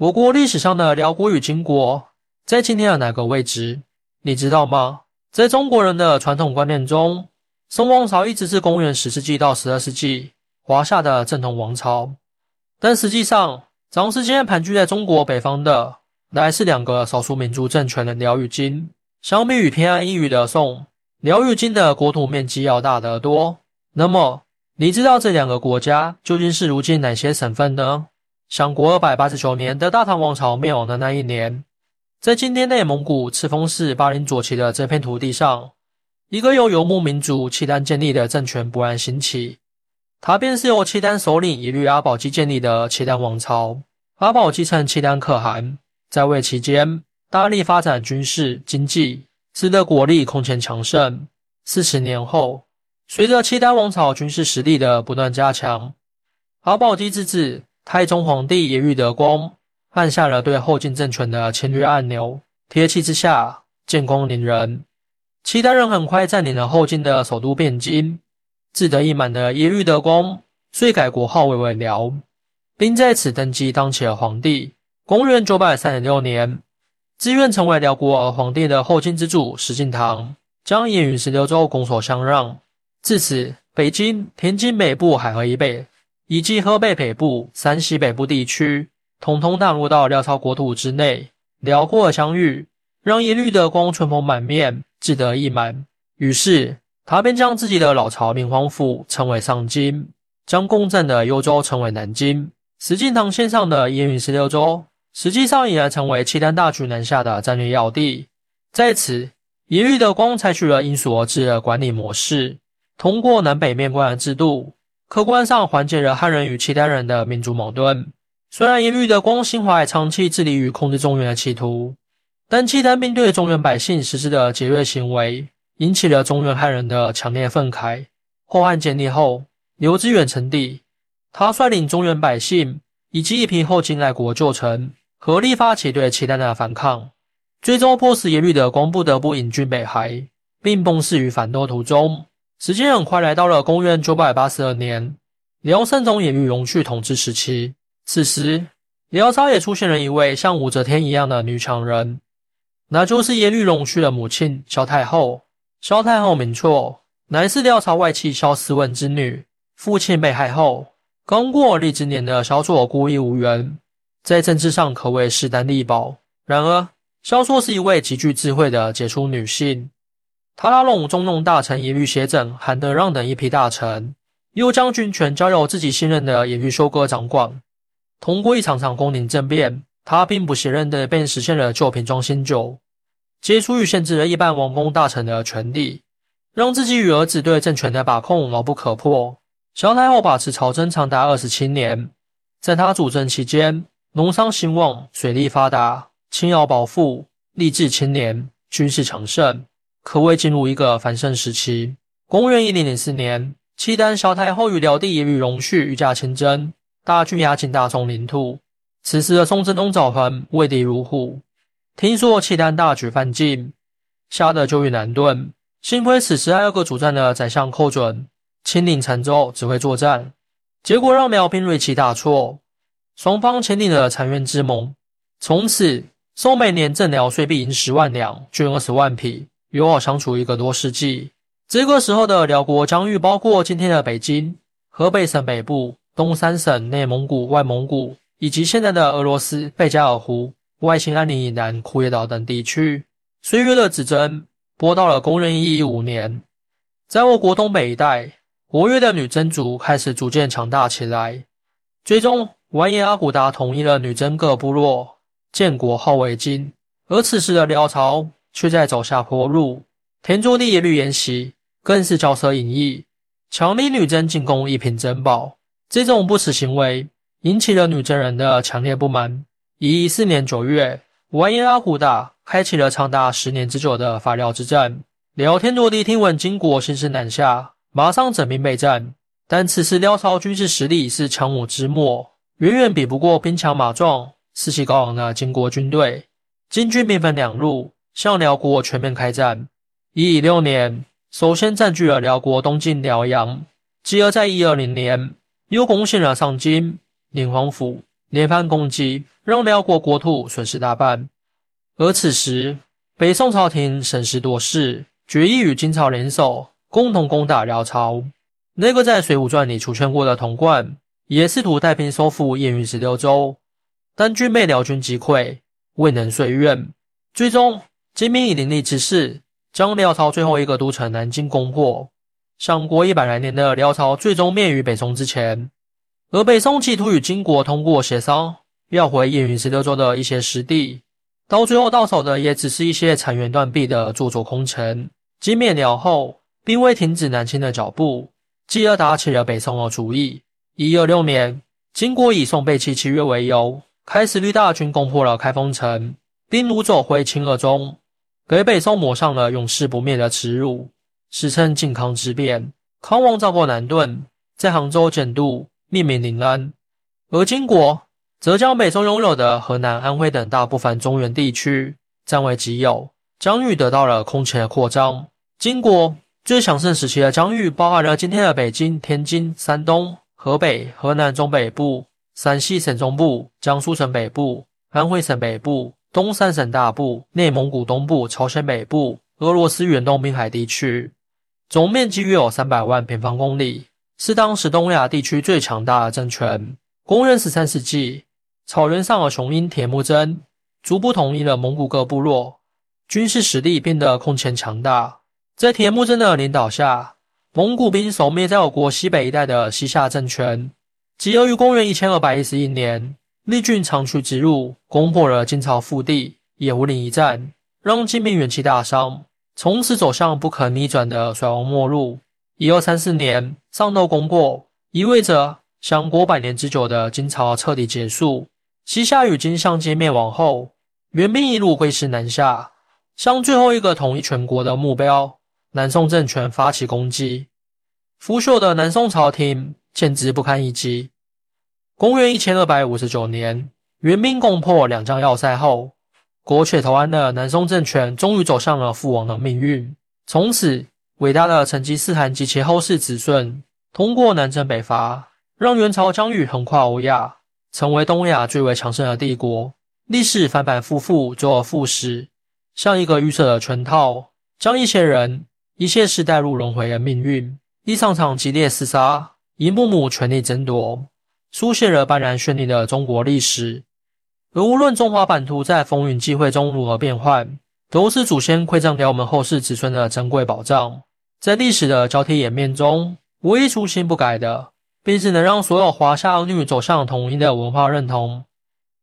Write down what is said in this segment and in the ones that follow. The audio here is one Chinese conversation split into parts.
我国历史上的辽国与金国在今天的哪个位置？你知道吗？在中国人的传统观念中，宋王朝一直是公元十世纪到十二世纪华夏的正统王朝。但实际上，长时间盘踞在中国北方的，乃是两个少数民族政权的辽与金。相比于偏安一隅的宋，辽与金的国土面积要大得多。那么，你知道这两个国家究竟是如今哪些省份呢？相国二百八十九年的大唐王朝灭亡的那一年，在今天内蒙古赤峰市巴林左旗的这片土地上，一个由游牧民族契丹建立的政权勃然兴起。它便是由契丹首领耶律阿保机建立的契丹王朝。阿保继承契丹可汗，在位期间大力发展军事经济，使得国力空前强盛。四十年后。随着契丹王朝军事实力的不断加强，阿保机之子太宗皇帝耶律德光按下了对后晋政权的侵略按钮。铁骑之下，建功凌人。契丹人很快占领了后晋的首都汴京。志得意满的耶律德光遂改国号为为辽，并在此登基当起了皇帝。公元九百三十六年，自愿成为辽国而皇帝的后晋之主石敬瑭将燕云十六州拱手相让。自此，北京、天津北部海河以北，以及河北北部、山西北部地区，统统纳入到辽朝国土之内。辽阔的相遇，让耶律德光春风满面，志得意满。于是，他便将自己的老巢明皇府称为上京，将共振的幽州称为南京。石敬瑭线上的燕云十六州，实际上已然成为契丹大举南下的战略要地。在此，耶律德光采取了因所而治的管理模式。通过南北面关的制度，客观上缓解了汉人与契丹人的民族矛盾。虽然耶律德光心怀长期致力于控制中原的企图，但契丹兵对中原百姓实施的劫掠行为，引起了中原汉人的强烈愤慨。后汉建立后，刘知远称帝，他率领中原百姓以及一批后金来国旧臣，合力发起对契丹的反抗，最终迫使耶律德光不得不引军北还，并崩逝于反斗途中。时间很快来到了公元九百八十二年，辽圣宗耶律隆绪统治时期。此时，辽朝也出现了一位像武则天一样的女强人，那就是耶律隆绪的母亲萧太后。萧太后名绰，乃是辽朝外戚萧思文之女。父亲被害后，刚过立之年的萧绰孤立无援，在政治上可谓势单力薄。然而，萧绰是一位极具智慧的杰出女性。他拉拢中弄大臣耶律斜轸、韩德让等一批大臣，又将军权交由自己信任的耶律修哥掌管。通过一场场宫廷政变，他兵不血刃的便实现了旧瓶装新酒，解除与限制了一般王公大臣的权利，让自己与儿子对政权的把控牢不可破。萧太后把持朝政长达二十七年，在他主政期间，农商兴旺，水利发达，轻徭薄赋，吏治清廉，军事强盛。可谓进入一个繁盛时期。公元一零零四年，契丹萧太后与辽帝耶律隆绪御驾亲征，大军压境大宋领土。此时的宋真宗赵恒畏敌如虎，听说契丹大举犯境，吓得就欲难遁。幸亏此时还有个主战的宰相寇准亲领陈州指挥作战，结果让辽兵锐气大挫，双方签订了澶渊之盟。从此，宋每年赠辽税币银十万两，绢二十万匹。友好相处一个多世纪，这个时候的辽国疆域包括今天的北京、河北省北部、东三省、内蒙古、外蒙古，以及现在的俄罗斯贝加尔湖、外兴安岭以南、库页岛等地区。岁月的指针拨到了公元一一五年，在我国东北一带，活跃的女真族开始逐渐强大起来，最终完颜阿骨达统一了女真各部落，建国号为金。而此时的辽朝。却在走下坡路。田卓帝一律沿袭更是骄奢淫逸，强逼女真进贡一品珍宝。这种不耻行为引起了女真人的强烈不满。一四年九月，完颜阿骨打开启了长达十年之久的伐辽之战。辽天卓帝听闻金国兴师南下，马上整兵备战。但此时辽朝军事实力已是强弩之末，远远比不过兵强马壮、士气高昂的金国军队。金军兵分两路。向辽国全面开战。一一六年，首先占据了辽国东境辽阳，继而在一二零年又攻陷了上京、宁王府、连番攻击，让辽国国土损失大半。而此时，北宋朝廷审时度势，决意与金朝联手，共同攻打辽朝。那个在《水浒传》里出现过的童贯，也试图带兵收复燕云十六州，但均被辽军击溃，未能遂愿。最终，金兵以凌厉之势，将辽朝最后一个都城南京攻破。上国一百来年的辽朝，最终灭于北宋之前。而北宋企图与金国通过协商，要回燕云十六州的一些失地，到最后到手的也只是一些残垣断壁的做作空城。金灭辽后，并未停止南侵的脚步，继而打起了北宋的主意。一二六年，金国以宋背弃契约为由，开始率大军攻破了开封城，并掳走回清河中，给北宋抹上了永世不灭的耻辱，史称靖康之变。康王赵过南顿，在杭州简渡。命名临安，而金国则将北宋拥有的河南、安徽等大部分中原地区占为己有，疆域得到了空前的扩张。金国最强盛时期的疆域包含了今天的北京、天津、山东、河北、河南中北部、陕西省中部、江苏省北部、安徽省北部、东三省大部、内蒙古东部、朝鲜北部、俄罗斯远东滨海地区，总面积约有三百万平方公里。是当时东亚地区最强大的政权。公元十三世纪，草原上的雄鹰铁木真逐步统一了蒙古各部落，军事实力变得空前强大。在铁木真的领导下，蒙古兵守灭在我国西北一带的西夏政权。即由于公元一千二百一十一年，立军长驱直入，攻破了金朝腹地，野狐岭一战，让金兵元气大伤，从此走向不可逆转的衰亡末路。一二三四年，上奏攻破，意味着相国百年之久的金朝彻底结束。西夏与金相继灭亡后，元兵一路挥师南下，向最后一个统一全国的目标——南宋政权发起攻击。腐朽的南宋朝廷简直不堪一击。公元一千二百五十九年，元兵攻破两江要塞后，国却投安的南宋政权终于走向了覆亡的命运。从此。伟大的成吉思汗及其后世子孙通过南征北伐，让元朝疆域横跨欧亚，成为东亚最为强盛的帝国。历史反反复复，周而复始，像一个预设的圈套，将一些人、一切事带入轮回的命运。一场场激烈厮杀，一幕幕权力争夺，书写了斑斓绚丽的中国历史。而无论中华版图在风云际会中如何变幻，都是祖先馈赠给我们后世子孙的珍贵宝藏。在历史的交替演变中，唯一初心不改的，便是能让所有华夏儿女走向统一的文化认同。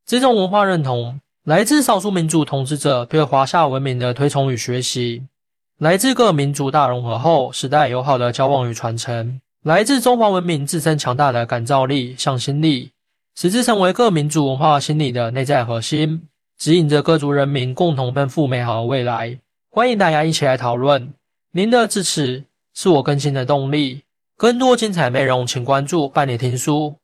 这种文化认同来自少数民族统治者对华夏文明的推崇与学习，来自各民族大融合后时代友好的交往与传承，来自中华文明自身强大的感召力、向心力，使之成为各民族文化心理的内在核心，指引着各族人民共同奔赴美好的未来。欢迎大家一起来讨论。您的支持是我更新的动力。更多精彩内容，请关注伴你听书。